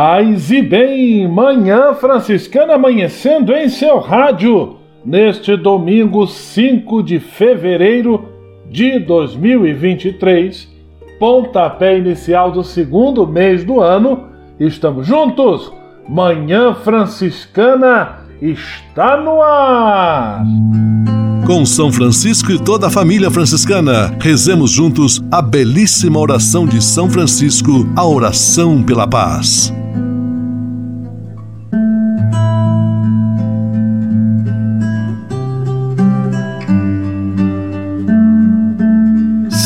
Paz e bem, manhã franciscana amanhecendo em seu rádio, neste domingo 5 de fevereiro de 2023, pontapé inicial do segundo mês do ano, estamos juntos, Manhã Franciscana está no ar! Com São Francisco e toda a família franciscana, rezemos juntos a belíssima oração de São Francisco, a oração pela paz.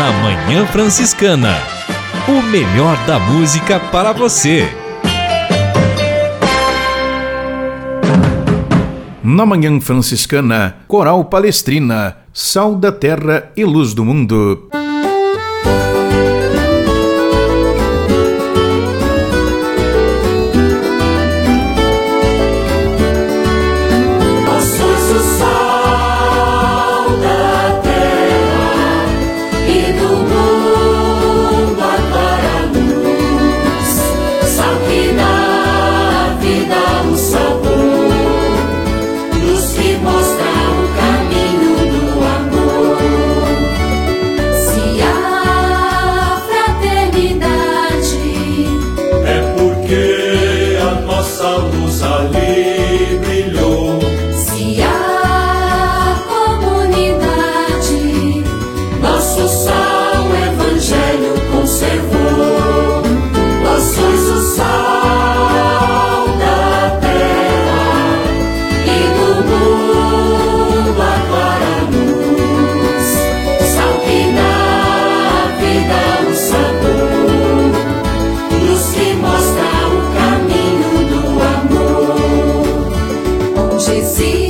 Na Manhã Franciscana. O melhor da música para você. Na Manhã Franciscana, Coral Palestrina, Sal da Terra e Luz do Mundo. Notícias.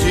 to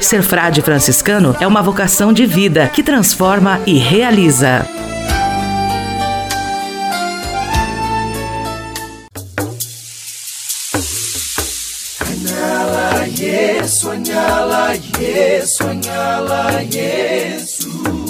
Ser frade franciscano é uma vocação de vida que transforma e realiza. Sonhala, yes.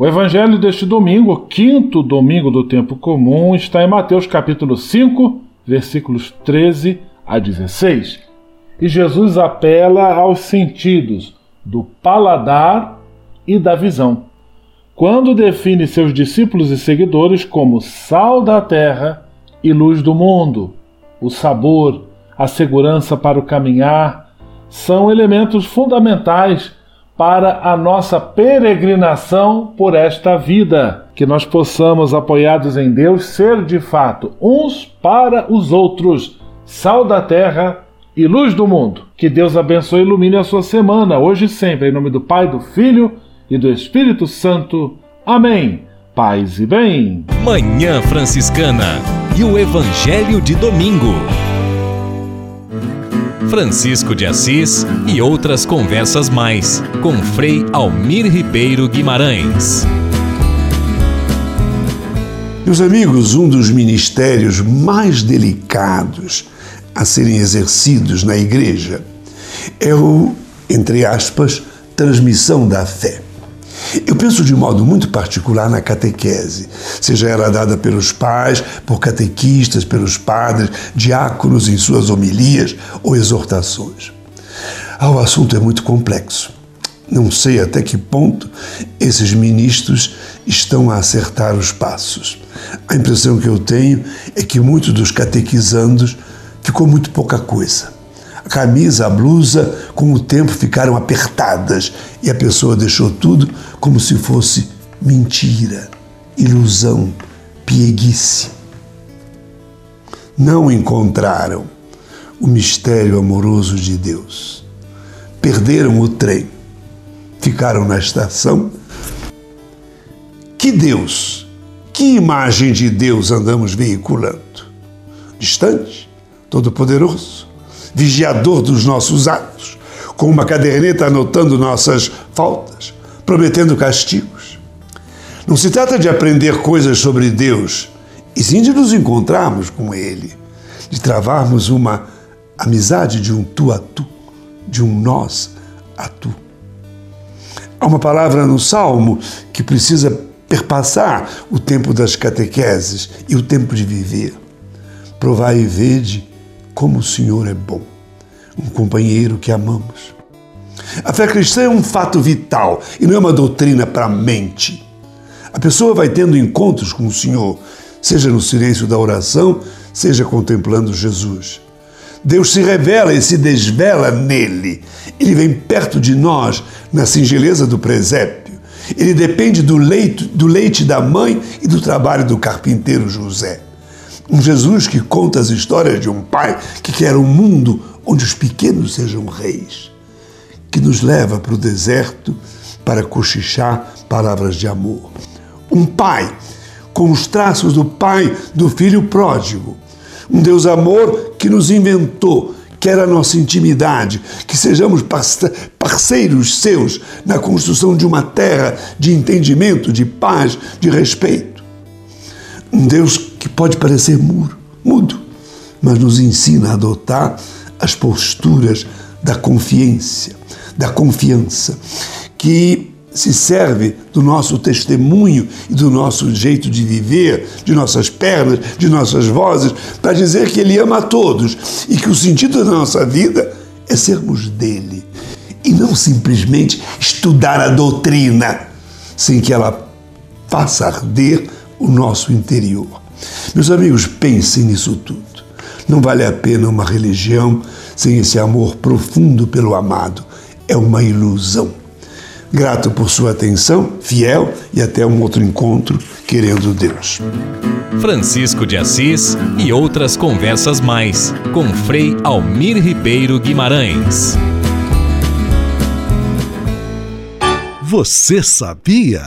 O evangelho deste domingo, quinto domingo do tempo comum, está em Mateus capítulo 5, versículos 13 a 16. E Jesus apela aos sentidos do paladar e da visão, quando define seus discípulos e seguidores como sal da terra e luz do mundo. O sabor, a segurança para o caminhar são elementos fundamentais para a nossa peregrinação por esta vida. Que nós possamos, apoiados em Deus, ser de fato uns para os outros, sal da terra e luz do mundo. Que Deus abençoe e ilumine a sua semana, hoje e sempre, em nome do Pai, do Filho e do Espírito Santo. Amém. Paz e bem. Manhã Franciscana e o Evangelho de Domingo. Francisco de Assis e outras conversas mais com Frei Almir Ribeiro Guimarães. Meus amigos, um dos ministérios mais delicados a serem exercidos na igreja é o, entre aspas, transmissão da fé. Eu penso de modo muito particular na catequese, seja ela dada pelos pais, por catequistas, pelos padres, diáconos em suas homilias ou exortações. Ah, o assunto é muito complexo. Não sei até que ponto esses ministros estão a acertar os passos. A impressão que eu tenho é que muitos dos catequizandos ficou muito pouca coisa. Camisa, a blusa, com o tempo ficaram apertadas e a pessoa deixou tudo como se fosse mentira, ilusão, pieguice. Não encontraram o mistério amoroso de Deus. Perderam o trem, ficaram na estação. Que Deus, que imagem de Deus andamos veiculando? Distante, todo-poderoso, vigiador dos nossos atos, com uma caderneta anotando nossas faltas, prometendo castigos. Não se trata de aprender coisas sobre Deus, e sim de nos encontrarmos com Ele, de travarmos uma amizade de um tu a tu, de um nós a tu. Há uma palavra no Salmo que precisa perpassar o tempo das catequeses e o tempo de viver. Provai e vede como o Senhor é bom, um companheiro que amamos. A fé cristã é um fato vital e não é uma doutrina para a mente. A pessoa vai tendo encontros com o Senhor, seja no silêncio da oração, seja contemplando Jesus. Deus se revela e se desvela nele. Ele vem perto de nós na singeleza do presépio. Ele depende do leite, do leite da mãe e do trabalho do carpinteiro José. Um Jesus que conta as histórias de um pai que quer um mundo onde os pequenos sejam reis, que nos leva para o deserto para cochichar palavras de amor. Um pai com os traços do pai do filho pródigo. Um Deus amor que nos inventou, quer a nossa intimidade, que sejamos parceiros seus na construção de uma terra de entendimento, de paz, de respeito. Um Deus que pode parecer mudo, mudo, mas nos ensina a adotar as posturas da confiança, da confiança, que se serve do nosso testemunho e do nosso jeito de viver, de nossas pernas, de nossas vozes, para dizer que Ele ama a todos e que o sentido da nossa vida é sermos dele e não simplesmente estudar a doutrina sem que ela faça arder o nosso interior. Meus amigos, pensem nisso tudo. Não vale a pena uma religião sem esse amor profundo pelo amado. É uma ilusão. Grato por sua atenção, fiel e até um outro encontro, querendo Deus. Francisco de Assis e outras conversas mais com Frei Almir Ribeiro Guimarães. Você sabia?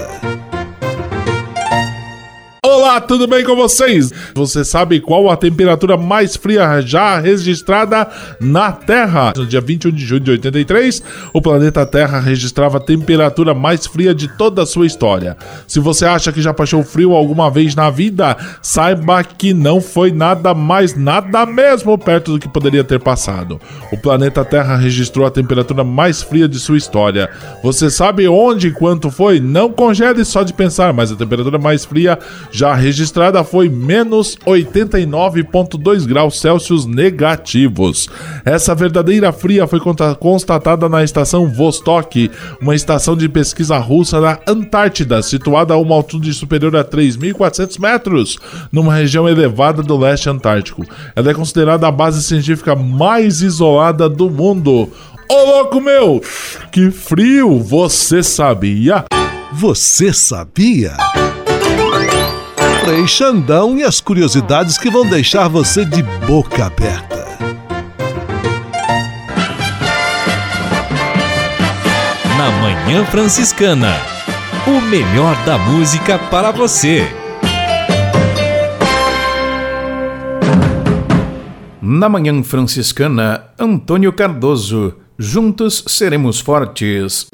Olá, tudo bem com vocês? Você sabe qual a temperatura mais fria já registrada na Terra? No dia 21 de junho de 83, o planeta Terra registrava a temperatura mais fria de toda a sua história. Se você acha que já passou frio alguma vez na vida, saiba que não foi nada mais, nada mesmo perto do que poderia ter passado. O planeta Terra registrou a temperatura mais fria de sua história. Você sabe onde e quanto foi? Não congele só de pensar, mas a temperatura mais fria já registrada foi menos 89,2 graus Celsius negativos. Essa verdadeira fria foi constatada na estação Vostok, uma estação de pesquisa russa na Antártida, situada a uma altitude superior a 3.400 metros, numa região elevada do leste antártico. Ela é considerada a base científica mais isolada do mundo. Ô louco meu, que frio! Você sabia? Você sabia? Frei Xandão e as curiosidades que vão deixar você de boca aberta. Na Manhã Franciscana, o melhor da música para você. Na Manhã Franciscana, Antônio Cardoso. Juntos seremos fortes.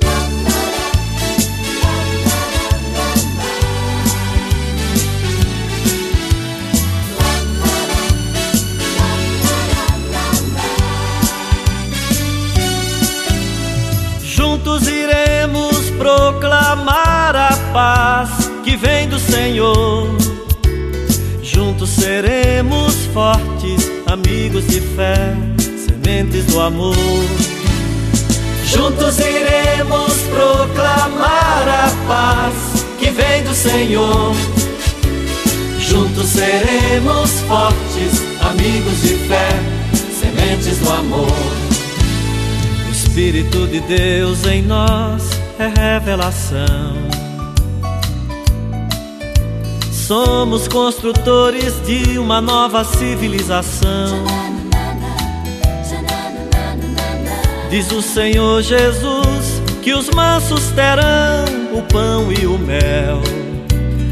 Senhor. Juntos seremos fortes, amigos de fé, sementes do amor. Juntos iremos proclamar a paz que vem do Senhor. Juntos seremos fortes, amigos de fé, sementes do amor. O Espírito de Deus em nós é revelação. Somos construtores de uma nova civilização. Diz o Senhor Jesus que os mansos terão o pão e o mel.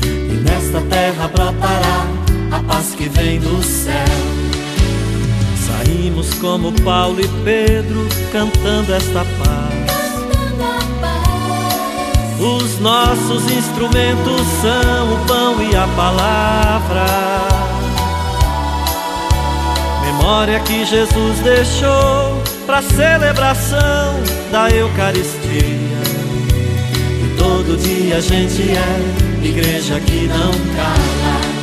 E nesta terra brotará a paz que vem do céu. Saímos como Paulo e Pedro cantando esta paz. Os nossos instrumentos são o pão e a palavra. Memória que Jesus deixou para celebração da Eucaristia. E todo dia a gente é igreja que não cala.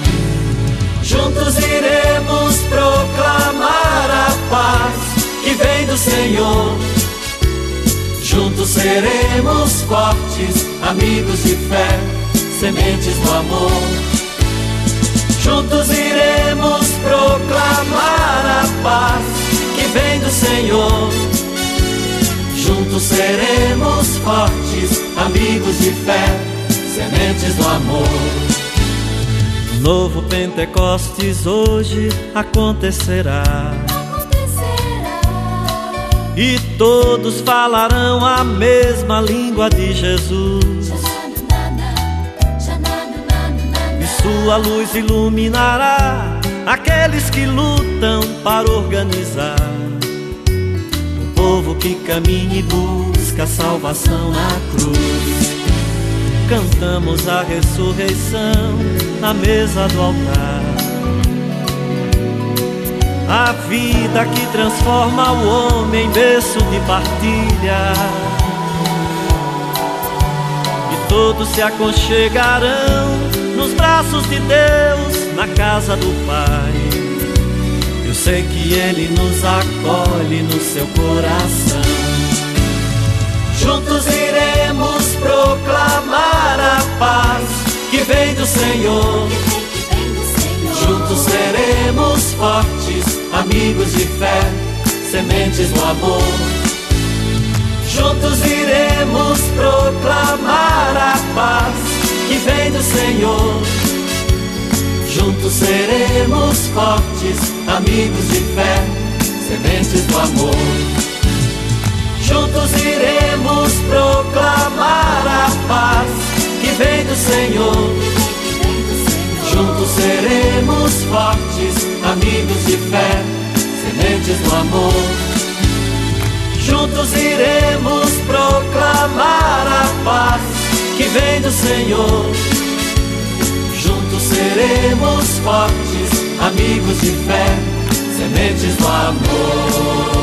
Juntos iremos proclamar a paz que vem do Senhor Juntos seremos fortes, amigos de fé, sementes do amor. Juntos iremos proclamar a paz que vem do Senhor. Juntos seremos fortes, amigos de fé, sementes do amor. Novo Pentecostes hoje acontecerá. E todos falarão a mesma língua de Jesus. E sua luz iluminará aqueles que lutam para organizar o povo que caminha e busca salvação na cruz. Cantamos a ressurreição na mesa do altar. A vida que transforma o homem em berço de partilha. E todos se aconchegarão nos braços de Deus, na casa do Pai. Eu sei que Ele nos acolhe no seu coração. Juntos iremos proclamar a paz que vem do Senhor. Juntos seremos fortes, amigos de fé, sementes do amor. Juntos iremos proclamar a paz que vem do Senhor. Juntos seremos fortes, amigos de fé, sementes do amor. Juntos iremos proclamar a paz que vem do Senhor. Juntos seremos fortes, amigos de fé, sementes do amor. Juntos iremos proclamar a paz que vem do Senhor. Juntos seremos fortes, amigos de fé, sementes do amor.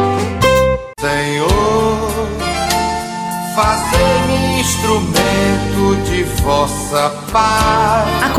Vossa paz.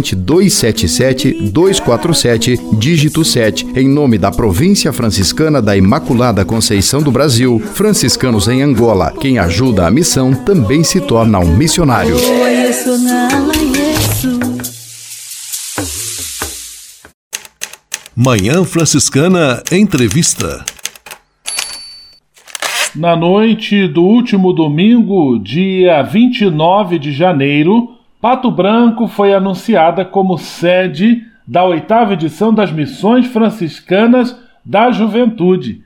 277-247, dígito 7, em nome da Província Franciscana da Imaculada Conceição do Brasil, franciscanos em Angola. Quem ajuda a missão também se torna um missionário. Manhã Franciscana Entrevista. Na noite do último domingo, dia 29 de janeiro, Pato Branco foi anunciada como sede da oitava edição das Missões Franciscanas da Juventude.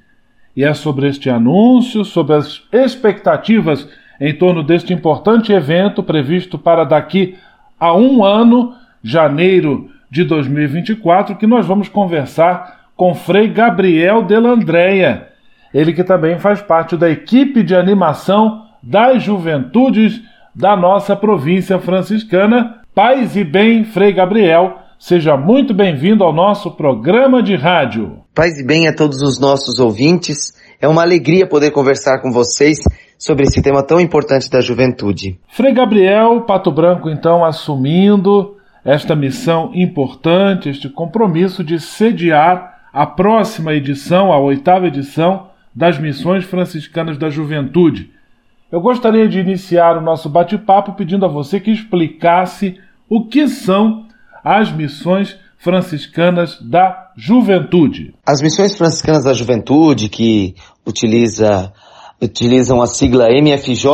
E é sobre este anúncio, sobre as expectativas em torno deste importante evento previsto para daqui a um ano, janeiro de 2024, que nós vamos conversar com Frei Gabriel Delandreia, ele que também faz parte da equipe de animação das juventudes da nossa província franciscana. Paz e bem, Frei Gabriel, seja muito bem-vindo ao nosso programa de rádio. Paz e bem a todos os nossos ouvintes. É uma alegria poder conversar com vocês sobre esse tema tão importante da juventude. Frei Gabriel Pato Branco, então, assumindo esta missão importante, este compromisso de sediar a próxima edição, a oitava edição das Missões Franciscanas da Juventude. Eu gostaria de iniciar o nosso bate-papo pedindo a você que explicasse o que são as missões franciscanas da juventude. As missões franciscanas da juventude, que utiliza, utilizam a sigla MFJ,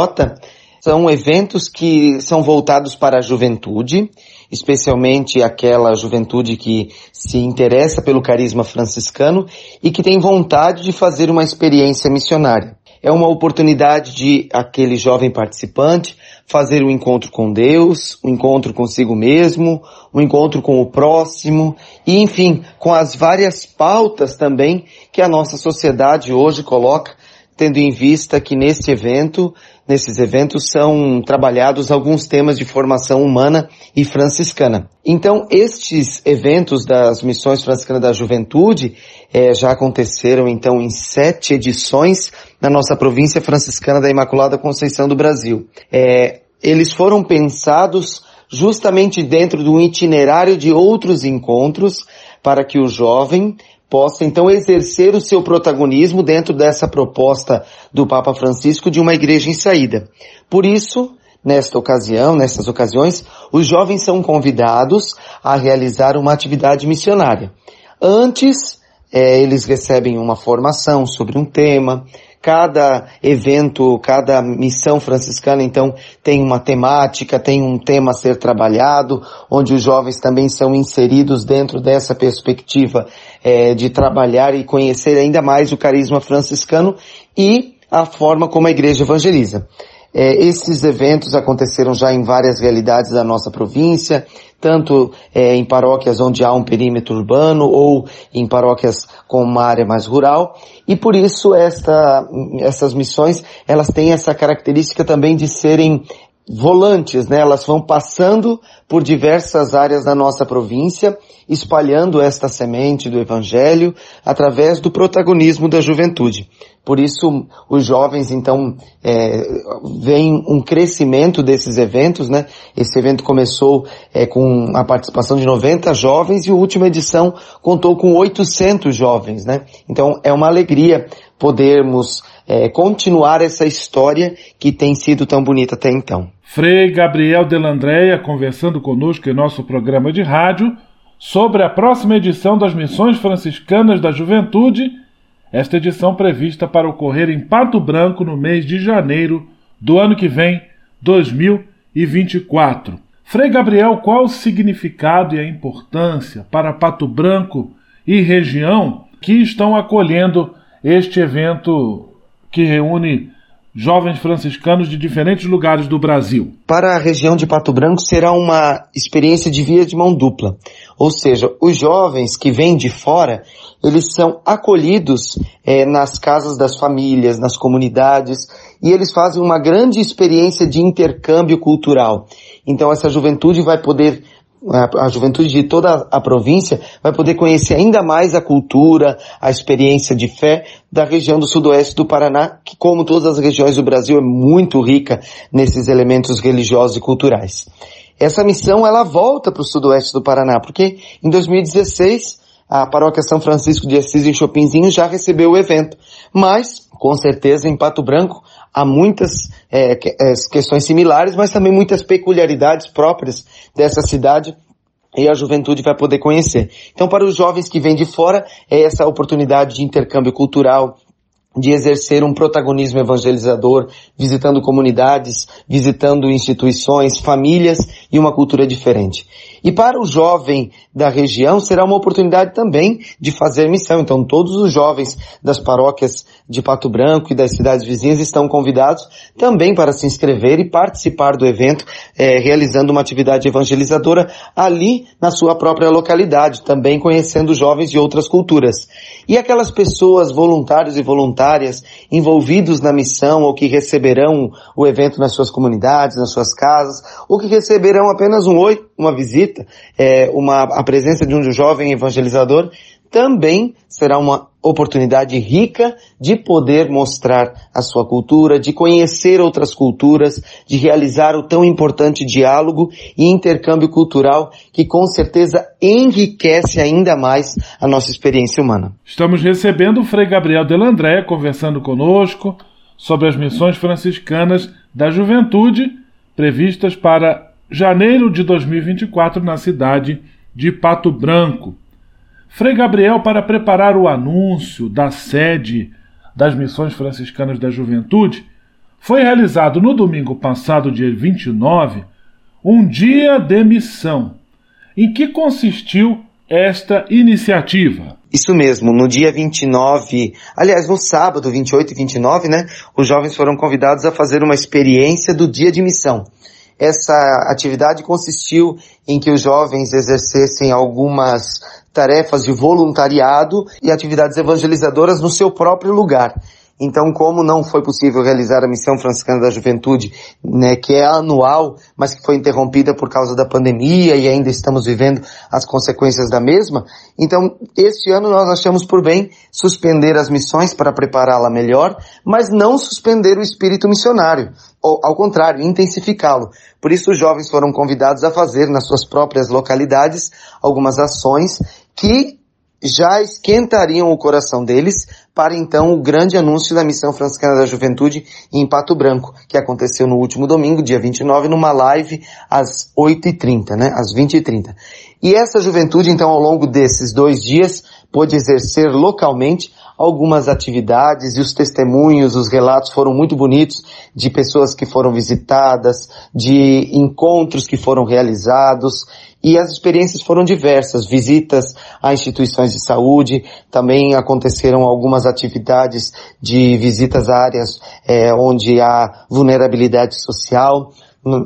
são eventos que são voltados para a juventude, especialmente aquela juventude que se interessa pelo carisma franciscano e que tem vontade de fazer uma experiência missionária é uma oportunidade de aquele jovem participante fazer um encontro com Deus, um encontro consigo mesmo, um encontro com o próximo e, enfim, com as várias pautas também que a nossa sociedade hoje coloca, tendo em vista que nesse evento nesses eventos são trabalhados alguns temas de formação humana e franciscana. Então, estes eventos das missões franciscanas da juventude é, já aconteceram então em sete edições na nossa província franciscana da Imaculada Conceição do Brasil. É, eles foram pensados justamente dentro de um itinerário de outros encontros para que o jovem possa então exercer o seu protagonismo dentro dessa proposta do Papa Francisco de uma igreja em saída. Por isso, nesta ocasião, nessas ocasiões, os jovens são convidados a realizar uma atividade missionária. Antes, é, eles recebem uma formação sobre um tema, cada evento, cada missão franciscana, então, tem uma temática, tem um tema a ser trabalhado, onde os jovens também são inseridos dentro dessa perspectiva é, de trabalhar e conhecer ainda mais o carisma franciscano e a forma como a igreja evangeliza. É, esses eventos aconteceram já em várias realidades da nossa província, tanto é, em paróquias onde há um perímetro urbano ou em paróquias com uma área mais rural, e por isso esta, essas missões elas têm essa característica também de serem volantes, né? Elas vão passando por diversas áreas da nossa província, espalhando esta semente do Evangelho através do protagonismo da juventude. Por isso, os jovens, então, é, veem um crescimento desses eventos, né? Esse evento começou é, com a participação de 90 jovens e a última edição contou com 800 jovens, né? Então, é uma alegria podermos é, continuar essa história que tem sido tão bonita até então. Frei Gabriel Delandreia conversando conosco em nosso programa de rádio sobre a próxima edição das Missões Franciscanas da Juventude, esta edição prevista para ocorrer em Pato Branco no mês de janeiro do ano que vem, 2024. Frei Gabriel, qual o significado e a importância para Pato Branco e região que estão acolhendo este evento que reúne jovens franciscanos de diferentes lugares do Brasil. Para a região de Pato Branco será uma experiência de via de mão dupla. Ou seja, os jovens que vêm de fora, eles são acolhidos é, nas casas das famílias, nas comunidades, e eles fazem uma grande experiência de intercâmbio cultural. Então essa juventude vai poder a, juventude de toda a província vai poder conhecer ainda mais a cultura, a experiência de fé da região do sudoeste do Paraná, que como todas as regiões do Brasil é muito rica nesses elementos religiosos e culturais. Essa missão ela volta para o sudoeste do Paraná, porque em 2016 a paróquia São Francisco de Assis em Chopinzinho já recebeu o evento, mas com certeza em Pato Branco há muitas é, é, questões similares, mas também muitas peculiaridades próprias dessa cidade e a juventude vai poder conhecer. Então, para os jovens que vêm de fora, é essa oportunidade de intercâmbio cultural, de exercer um protagonismo evangelizador, visitando comunidades, visitando instituições, famílias e uma cultura diferente. E para o jovem da região será uma oportunidade também de fazer missão. Então todos os jovens das paróquias de Pato Branco e das cidades vizinhas estão convidados também para se inscrever e participar do evento, é, realizando uma atividade evangelizadora ali na sua própria localidade, também conhecendo jovens de outras culturas. E aquelas pessoas, voluntários e voluntárias, envolvidos na missão ou que receberão o evento nas suas comunidades, nas suas casas, ou que receberão apenas um oi, uma visita, é, uma, a presença de um jovem evangelizador, também será uma oportunidade rica de poder mostrar a sua cultura, de conhecer outras culturas, de realizar o tão importante diálogo e intercâmbio cultural que com certeza enriquece ainda mais a nossa experiência humana. Estamos recebendo o Frei Gabriel Delandré conversando conosco sobre as missões franciscanas da juventude previstas para janeiro de 2024 na cidade de Pato Branco. Frei Gabriel, para preparar o anúncio da sede das Missões Franciscanas da Juventude, foi realizado no domingo passado, dia 29, um dia de missão. Em que consistiu esta iniciativa? Isso mesmo, no dia 29, aliás, no sábado 28 e 29, né, os jovens foram convidados a fazer uma experiência do dia de missão. Essa atividade consistiu em que os jovens exercessem algumas tarefas de voluntariado e atividades evangelizadoras no seu próprio lugar. Então, como não foi possível realizar a missão franciscana da juventude, né, que é anual, mas que foi interrompida por causa da pandemia e ainda estamos vivendo as consequências da mesma, então este ano nós achamos por bem suspender as missões para prepará-la melhor, mas não suspender o espírito missionário, ou ao contrário, intensificá-lo. Por isso os jovens foram convidados a fazer nas suas próprias localidades algumas ações que já esquentariam o coração deles para então o grande anúncio da Missão Franciscana da Juventude em Pato Branco, que aconteceu no último domingo, dia 29, numa live às 8h30, né? Às 20h30. E essa juventude, então, ao longo desses dois dias, pôde exercer localmente algumas atividades e os testemunhos, os relatos foram muito bonitos de pessoas que foram visitadas, de encontros que foram realizados e as experiências foram diversas, visitas a instituições de saúde, também aconteceram algumas atividades de visitas a áreas é, onde há vulnerabilidade social,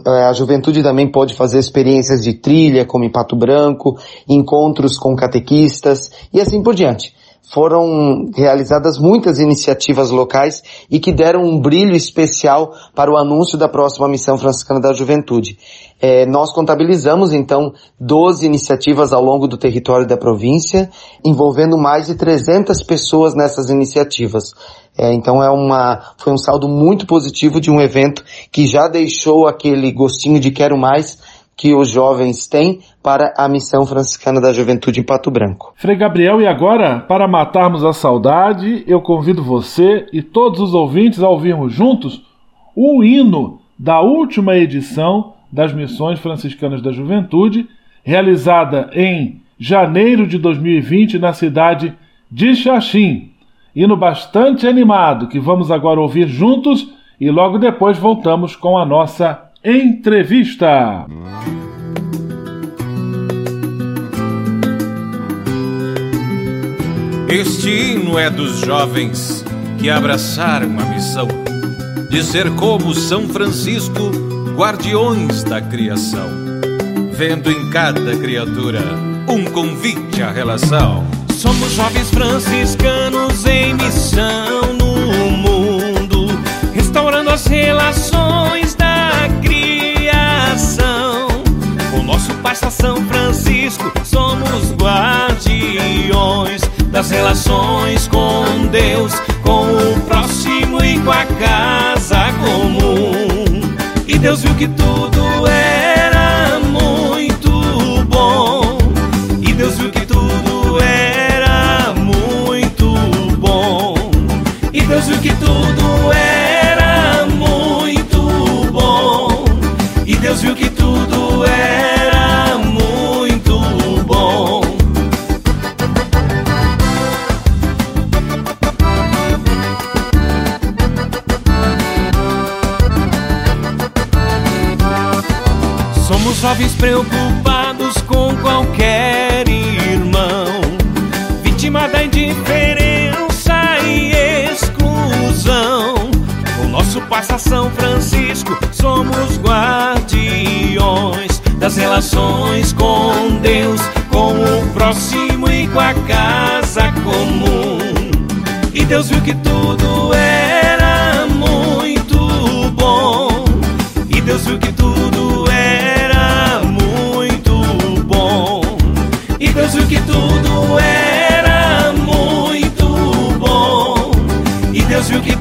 é, a juventude também pode fazer experiências de trilha, como em Pato Branco, encontros com catequistas e assim por diante foram realizadas muitas iniciativas locais e que deram um brilho especial para o anúncio da próxima missão franciscana da juventude. É, nós contabilizamos então 12 iniciativas ao longo do território da província, envolvendo mais de 300 pessoas nessas iniciativas. É, então é uma, foi um saldo muito positivo de um evento que já deixou aquele gostinho de quero mais que os jovens têm para a missão franciscana da juventude em Pato Branco. Frei Gabriel, e agora, para matarmos a saudade, eu convido você e todos os ouvintes a ouvirmos juntos o hino da última edição das Missões Franciscanas da Juventude, realizada em janeiro de 2020 na cidade de Xaxim. Hino bastante animado que vamos agora ouvir juntos e logo depois voltamos com a nossa Entrevista. Este hino é dos jovens que abraçaram a missão de ser como São Francisco, guardiões da criação, vendo em cada criatura um convite à relação. Somos jovens franciscanos em missão no mundo, restaurando as relações Pai São Francisco, somos guardiões das relações com Deus, com o próximo e com a casa comum. E Deus viu que tudo era muito bom. E Deus viu que tudo era muito bom. E Deus viu que tudo era Jovens preocupados com qualquer irmão, vítima da indiferença e exclusão. O nosso Passa São Francisco, somos guardiões das relações com Deus, com o próximo e com a casa comum. E Deus viu que tudo era Que tudo era muito bom. E Deus viu que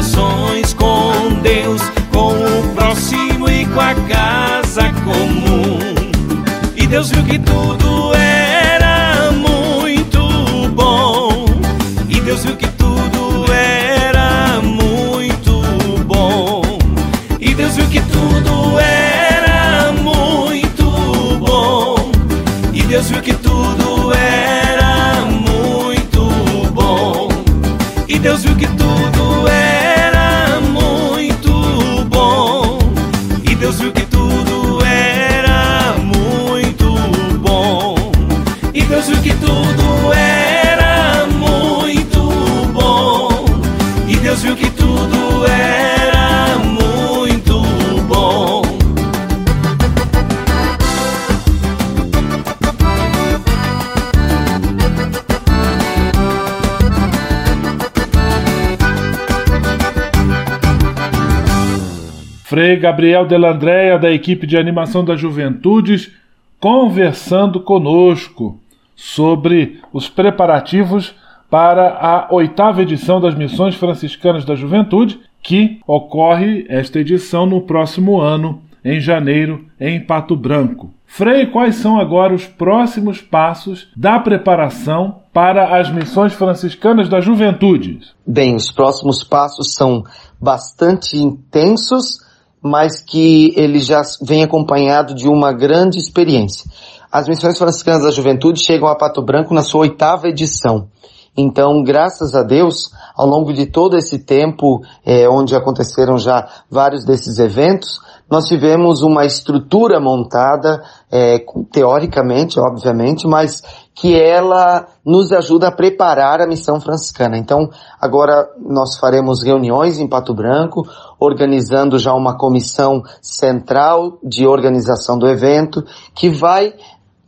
corações. Frei Gabriel Delandréia, da equipe de animação das juventudes, conversando conosco sobre os preparativos para a oitava edição das Missões Franciscanas da Juventude, que ocorre esta edição no próximo ano, em janeiro, em Pato Branco. Frei, quais são agora os próximos passos da preparação para as Missões Franciscanas da Juventude? Bem, os próximos passos são bastante intensos, mas que ele já vem acompanhado de uma grande experiência. As Missões Franciscanas da Juventude chegam a Pato Branco na sua oitava edição. Então, graças a Deus, ao longo de todo esse tempo, é, onde aconteceram já vários desses eventos, nós tivemos uma estrutura montada, é, teoricamente, obviamente, mas que ela nos ajuda a preparar a missão franciscana. Então, agora nós faremos reuniões em Pato Branco, organizando já uma comissão central de organização do evento, que vai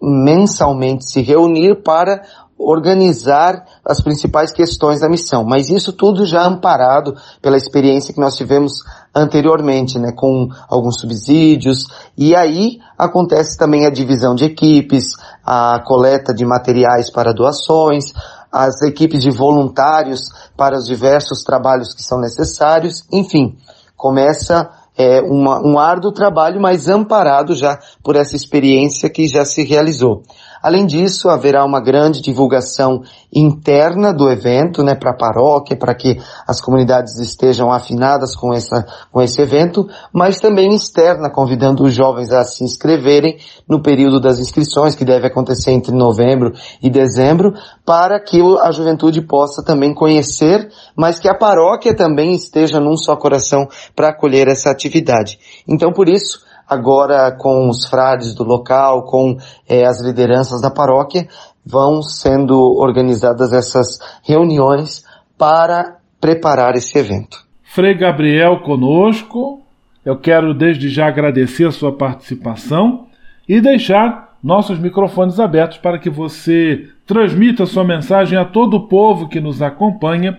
mensalmente se reunir para organizar as principais questões da missão. Mas isso tudo já amparado pela experiência que nós tivemos anteriormente, né, com alguns subsídios. E aí acontece também a divisão de equipes, a coleta de materiais para doações, as equipes de voluntários para os diversos trabalhos que são necessários. Enfim, começa é, uma, um árduo trabalho, mas amparado já por essa experiência que já se realizou. Além disso, haverá uma grande divulgação interna do evento, né, para a paróquia, para que as comunidades estejam afinadas com, essa, com esse evento, mas também externa, convidando os jovens a se inscreverem no período das inscrições, que deve acontecer entre novembro e dezembro, para que a juventude possa também conhecer, mas que a paróquia também esteja num só coração para acolher essa atividade. Então, por isso, agora com os frades do local, com eh, as lideranças da paróquia, vão sendo organizadas essas reuniões para preparar esse evento. Frei Gabriel conosco, eu quero desde já agradecer a sua participação e deixar nossos microfones abertos para que você transmita sua mensagem a todo o povo que nos acompanha,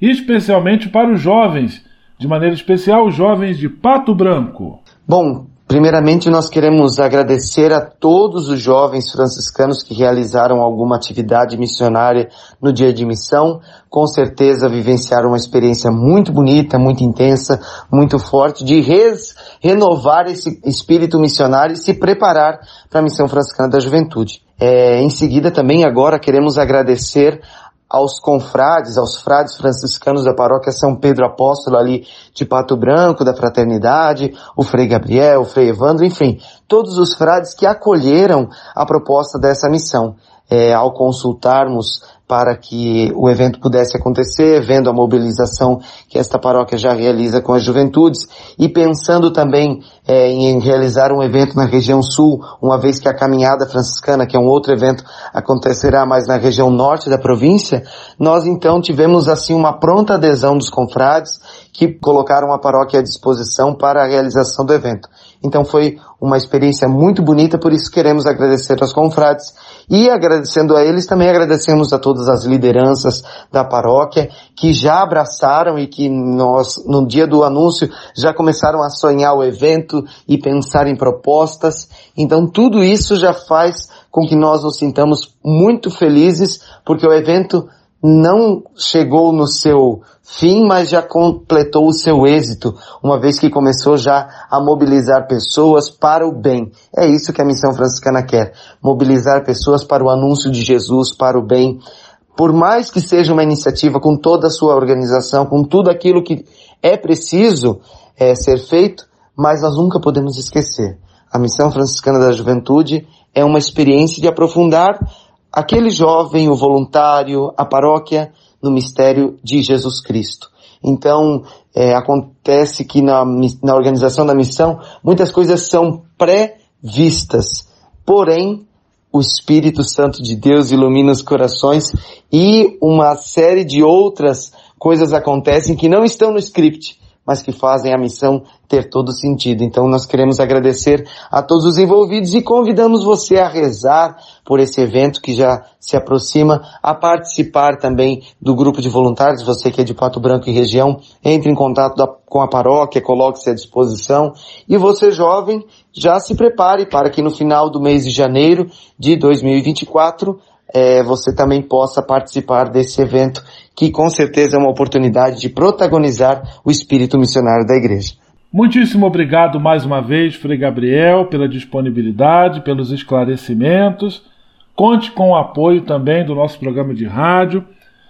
especialmente para os jovens, de maneira especial os jovens de Pato Branco. Bom, Primeiramente, nós queremos agradecer a todos os jovens franciscanos que realizaram alguma atividade missionária no dia de missão. Com certeza vivenciaram uma experiência muito bonita, muito intensa, muito forte de res, renovar esse espírito missionário e se preparar para a missão franciscana da juventude. É, em seguida, também agora queremos agradecer aos confrades, aos frades franciscanos da paróquia São Pedro Apóstolo ali de Pato Branco, da Fraternidade, o Frei Gabriel, o Frei Evandro, enfim, todos os frades que acolheram a proposta dessa missão. É, ao consultarmos para que o evento pudesse acontecer, vendo a mobilização que esta paróquia já realiza com as juventudes e pensando também é, em realizar um evento na região sul, uma vez que a caminhada franciscana, que é um outro evento, acontecerá mais na região norte da província, nós então tivemos assim uma pronta adesão dos confrades que colocaram a paróquia à disposição para a realização do evento. Então foi uma experiência muito bonita, por isso queremos agradecer aos confrades e agradecendo a eles também agradecemos a todas as lideranças da paróquia que já abraçaram e que nós no dia do anúncio já começaram a sonhar o evento e pensar em propostas. Então tudo isso já faz com que nós nos sintamos muito felizes porque o evento não chegou no seu fim, mas já completou o seu êxito, uma vez que começou já a mobilizar pessoas para o bem. É isso que a missão franciscana quer, mobilizar pessoas para o anúncio de Jesus, para o bem. Por mais que seja uma iniciativa com toda a sua organização, com tudo aquilo que é preciso é, ser feito, mas nós nunca podemos esquecer. A missão franciscana da juventude é uma experiência de aprofundar aquele jovem, o voluntário, a paróquia, no mistério de Jesus Cristo. Então, é, acontece que na, na organização da missão, muitas coisas são pré-vistas. Porém, o Espírito Santo de Deus ilumina os corações e uma série de outras coisas acontecem que não estão no script, mas que fazem a missão ter todo sentido. Então nós queremos agradecer a todos os envolvidos e convidamos você a rezar por esse evento que já se aproxima, a participar também do grupo de voluntários, você que é de Pato Branco e região, entre em contato da, com a paróquia, coloque-se à disposição e você jovem, já se prepare para que no final do mês de janeiro de 2024 é, você também possa participar desse evento que com certeza é uma oportunidade de protagonizar o espírito missionário da igreja. Muitíssimo obrigado mais uma vez, Frei Gabriel, pela disponibilidade, pelos esclarecimentos. Conte com o apoio também do nosso programa de rádio,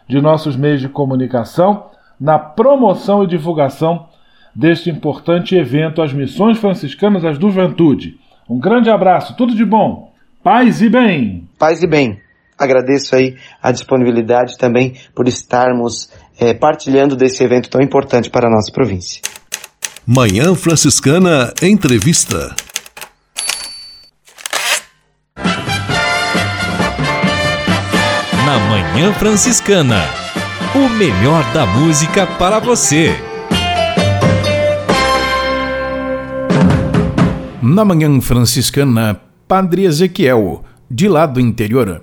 de nossos meios de comunicação, na promoção e divulgação deste importante evento, as Missões Franciscanas da Juventude. Um grande abraço, tudo de bom, paz e bem. Paz e bem. Agradeço aí a disponibilidade também por estarmos é, partilhando desse evento tão importante para a nossa província. Manhã Franciscana Entrevista. Na Manhã Franciscana, o melhor da música para você. Na Manhã Franciscana, Padre Ezequiel, de lá do interior.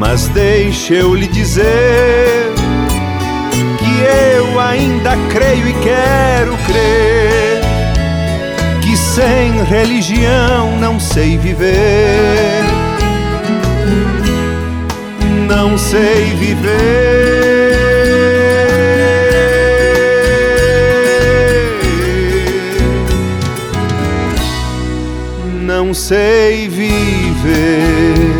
Mas deixa eu lhe dizer que eu ainda creio e quero crer que sem religião não sei viver. Não sei viver. Não sei viver.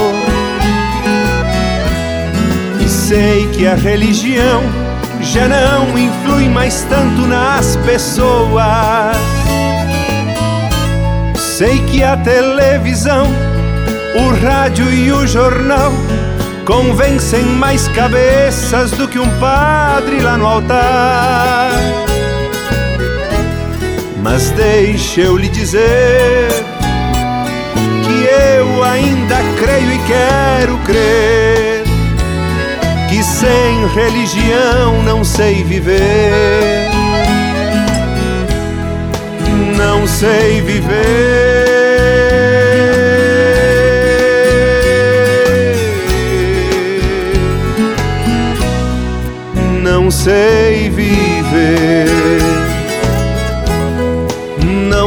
sei que a religião já não influi mais tanto nas pessoas. Sei que a televisão, o rádio e o jornal convencem mais cabeças do que um padre lá no altar. Mas deixe eu lhe dizer que eu ainda creio e quero crer sem religião não sei viver. Não sei viver. Não sei viver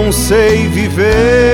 não sei viver.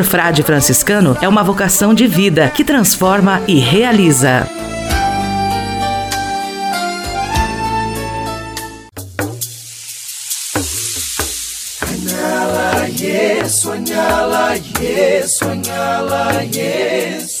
frade franciscano é uma vocação de vida que transforma e realiza. Sonhá-la, yes, sonhá-la, yes.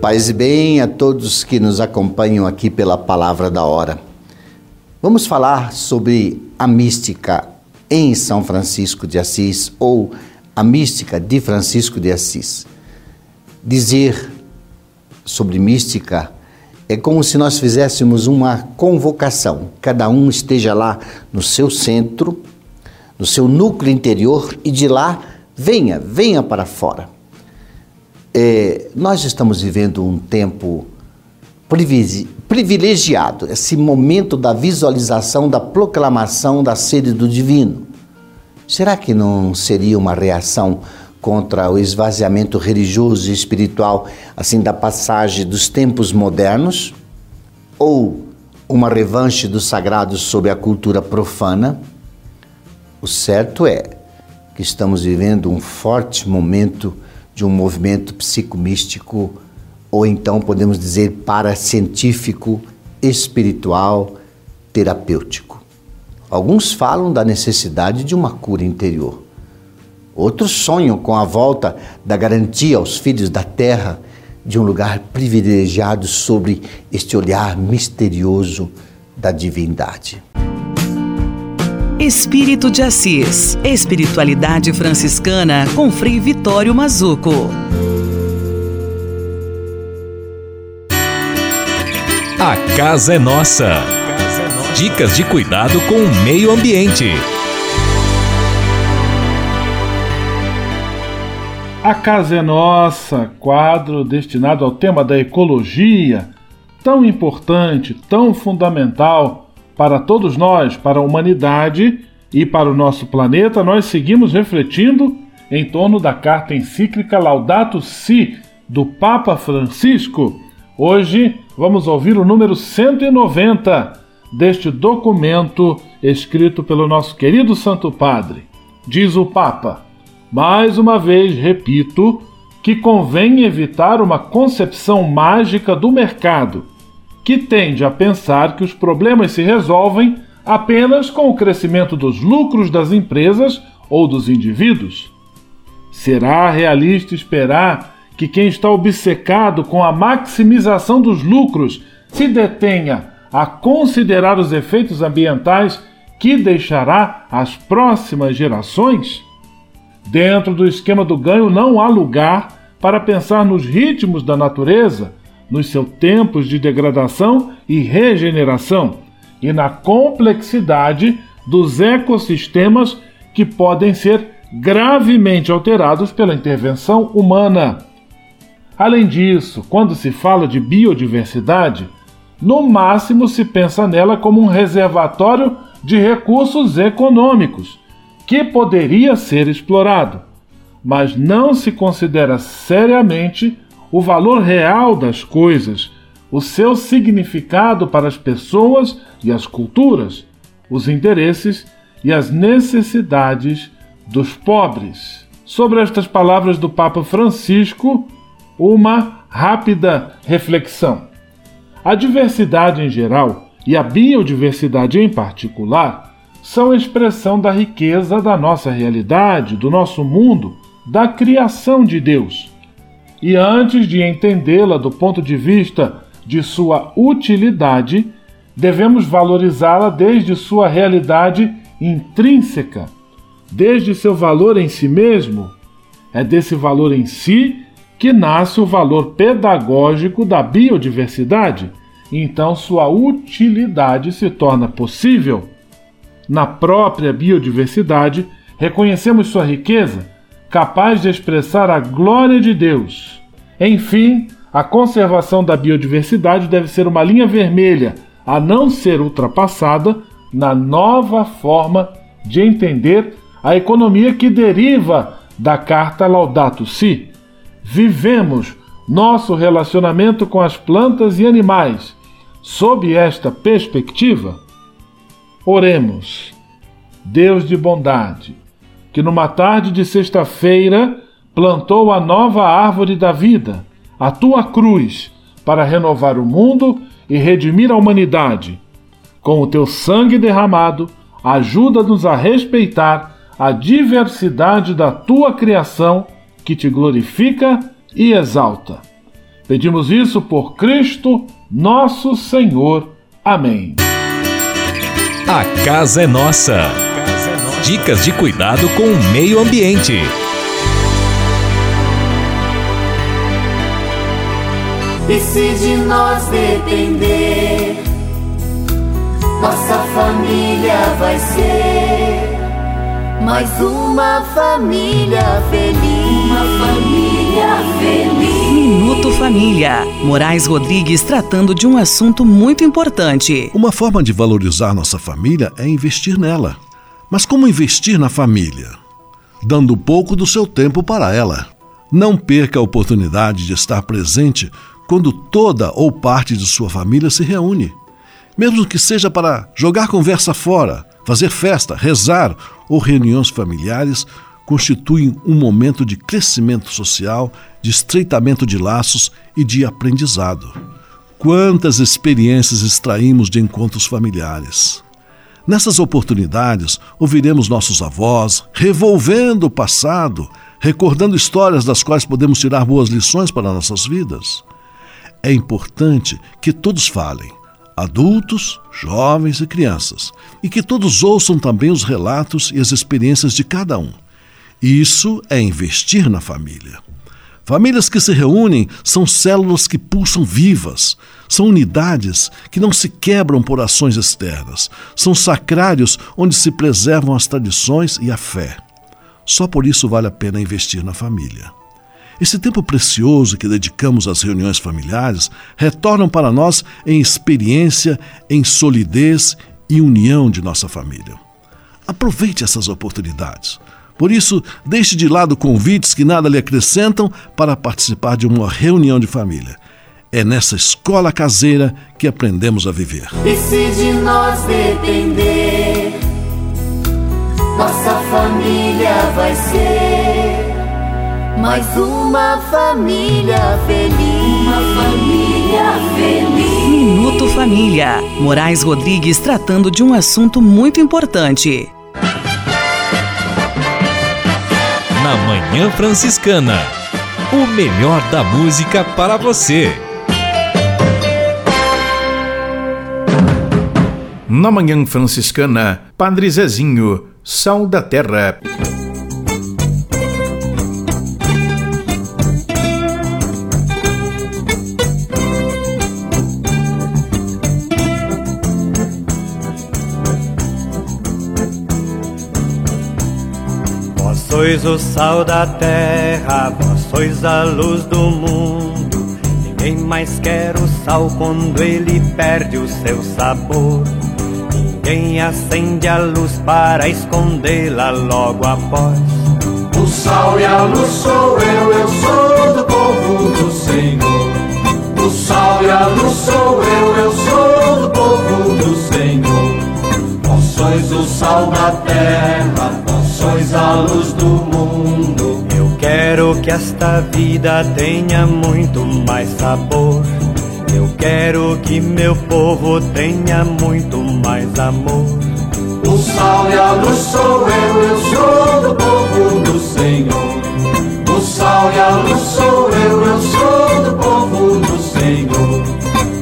Paz e bem a todos que nos acompanham aqui pela palavra da hora. Vamos falar sobre a mística em São Francisco de Assis ou a mística de Francisco de Assis. Dizer sobre mística é como se nós fizéssemos uma convocação, cada um esteja lá no seu centro, no seu núcleo interior e de lá venha, venha para fora. É, nós estamos vivendo um tempo privilegiado, esse momento da visualização, da proclamação da sede do divino. Será que não seria uma reação contra o esvaziamento religioso e espiritual, assim da passagem dos tempos modernos, ou uma revanche do sagrado sobre a cultura profana. O certo é que estamos vivendo um forte momento de um movimento psicomístico, ou então podemos dizer paracientífico, espiritual, terapêutico. Alguns falam da necessidade de uma cura interior. Outros sonham com a volta da garantia aos filhos da terra de um lugar privilegiado sobre este olhar misterioso da divindade. Espírito de Assis. Espiritualidade franciscana com Frei Vitório Mazuco. A casa é nossa. Dicas de cuidado com o meio ambiente. A Casa é Nossa, quadro destinado ao tema da ecologia, tão importante, tão fundamental para todos nós, para a humanidade e para o nosso planeta, nós seguimos refletindo em torno da carta encíclica Laudato Si do Papa Francisco. Hoje vamos ouvir o número 190 deste documento escrito pelo nosso querido Santo Padre. Diz o Papa. Mais uma vez repito que convém evitar uma concepção mágica do mercado, que tende a pensar que os problemas se resolvem apenas com o crescimento dos lucros das empresas ou dos indivíduos. Será realista esperar que quem está obcecado com a maximização dos lucros se detenha a considerar os efeitos ambientais que deixará às próximas gerações? Dentro do esquema do ganho não há lugar para pensar nos ritmos da natureza, nos seus tempos de degradação e regeneração e na complexidade dos ecossistemas que podem ser gravemente alterados pela intervenção humana. Além disso, quando se fala de biodiversidade, no máximo se pensa nela como um reservatório de recursos econômicos que poderia ser explorado, mas não se considera seriamente o valor real das coisas, o seu significado para as pessoas e as culturas, os interesses e as necessidades dos pobres. Sobre estas palavras do Papa Francisco, uma rápida reflexão. A diversidade em geral e a biodiversidade em particular são expressão da riqueza da nossa realidade, do nosso mundo, da criação de Deus. E antes de entendê-la do ponto de vista de sua utilidade, devemos valorizá-la desde sua realidade intrínseca, desde seu valor em si mesmo. É desse valor em si que nasce o valor pedagógico da biodiversidade, então sua utilidade se torna possível. Na própria biodiversidade, reconhecemos sua riqueza, capaz de expressar a glória de Deus. Enfim, a conservação da biodiversidade deve ser uma linha vermelha a não ser ultrapassada na nova forma de entender a economia que deriva da carta Laudato Si. Vivemos nosso relacionamento com as plantas e animais sob esta perspectiva? Oremos. Deus de bondade, que numa tarde de sexta-feira plantou a nova árvore da vida, a tua cruz, para renovar o mundo e redimir a humanidade. Com o teu sangue derramado, Ajuda-nos a respeitar a diversidade da tua criação que te glorifica e exalta. Pedimos isso por Cristo, nosso Senhor. Amém. A casa é nossa. Dicas de cuidado com o meio ambiente. E se de nós depender, nossa família vai ser mais uma família feliz. Uma família feliz. Minuto Família. Moraes Rodrigues tratando de um assunto muito importante. Uma forma de valorizar nossa família é investir nela. Mas como investir na família? Dando pouco do seu tempo para ela. Não perca a oportunidade de estar presente quando toda ou parte de sua família se reúne. Mesmo que seja para jogar conversa fora, fazer festa, rezar ou reuniões familiares, constituem um momento de crescimento social, de estreitamento de laços e de aprendizado. Quantas experiências extraímos de encontros familiares! Nessas oportunidades, ouviremos nossos avós revolvendo o passado, recordando histórias das quais podemos tirar boas lições para nossas vidas é importante que todos falem, adultos, jovens e crianças, e que todos ouçam também os relatos e as experiências de cada um. Isso é investir na família. Famílias que se reúnem são células que pulsam vivas, são unidades que não se quebram por ações externas, são sacrários onde se preservam as tradições e a fé. Só por isso vale a pena investir na família. Esse tempo precioso que dedicamos às reuniões familiares retornam para nós em experiência, em solidez e união de nossa família. Aproveite essas oportunidades. Por isso, deixe de lado convites que nada lhe acrescentam para participar de uma reunião de família. É nessa escola caseira que aprendemos a viver. E se de nós depender, nossa família vai ser mais uma família feliz. Uma família feliz. Minuto Família. Moraes Rodrigues tratando de um assunto muito importante. Na Manhã Franciscana. O melhor da música para você. Na Manhã Franciscana, Padre Zezinho, Sal da Terra. Sois o sal da terra, vós sois a luz do mundo. Ninguém mais quer o sal quando ele perde o seu sabor. Ninguém acende a luz para escondê-la logo após. O sal e a luz sou eu, eu sou do povo do Senhor. O sal e a luz sou eu, eu sou do povo do Senhor. Vós sois o sal da terra, sois a luz do mundo. Eu quero que esta vida tenha muito mais sabor. Eu quero que meu povo tenha muito mais amor. O sal e a luz sou eu, eu sou do povo do Senhor. O sal e a luz sou eu, eu sou do povo do Senhor.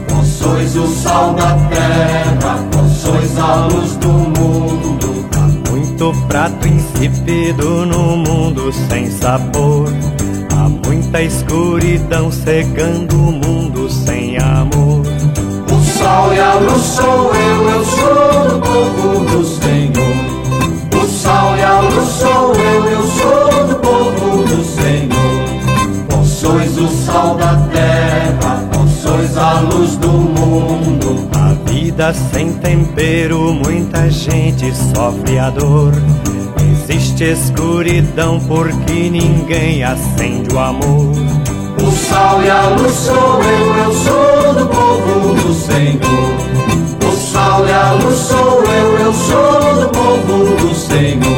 Vós sois o sal da terra, vós sois a luz do mundo muito prato insípido no mundo sem sabor. Há muita escuridão cegando o mundo sem amor. O sol e a luz sou eu, eu sou do povo do Senhor. O sol e a luz sou eu, eu sou do povo do Senhor. Vós sois o sal da terra, vós sois a luz do mundo sem tempero, muita gente sofre a dor. Existe escuridão porque ninguém acende o amor. O sal e a luz sou eu, eu sou do povo do Senhor. O sal e a luz sou eu, eu sou do povo do Senhor.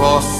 instrumento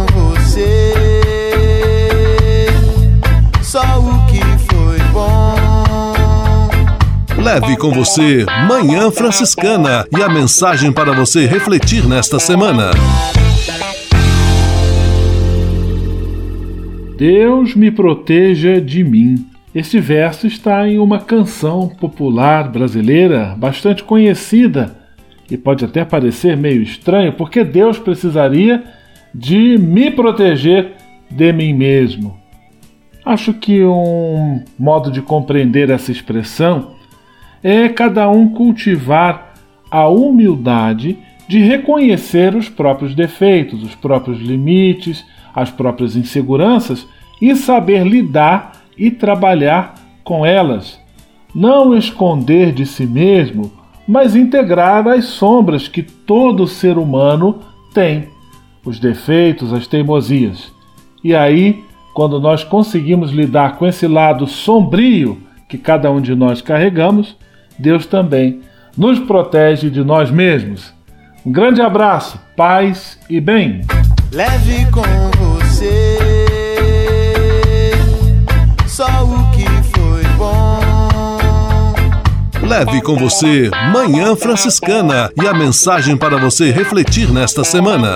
Leve com você Manhã Franciscana e a mensagem para você refletir nesta semana. Deus me proteja de mim. Este verso está em uma canção popular brasileira bastante conhecida e pode até parecer meio estranho, porque Deus precisaria de me proteger de mim mesmo. Acho que um modo de compreender essa expressão é cada um cultivar a humildade de reconhecer os próprios defeitos, os próprios limites, as próprias inseguranças e saber lidar e trabalhar com elas. Não esconder de si mesmo, mas integrar as sombras que todo ser humano tem, os defeitos, as teimosias. E aí, quando nós conseguimos lidar com esse lado sombrio que cada um de nós carregamos, Deus também nos protege de nós mesmos. Um grande abraço, paz e bem. Leve com você só o que foi bom. Leve com você Manhã Franciscana e a mensagem para você refletir nesta semana.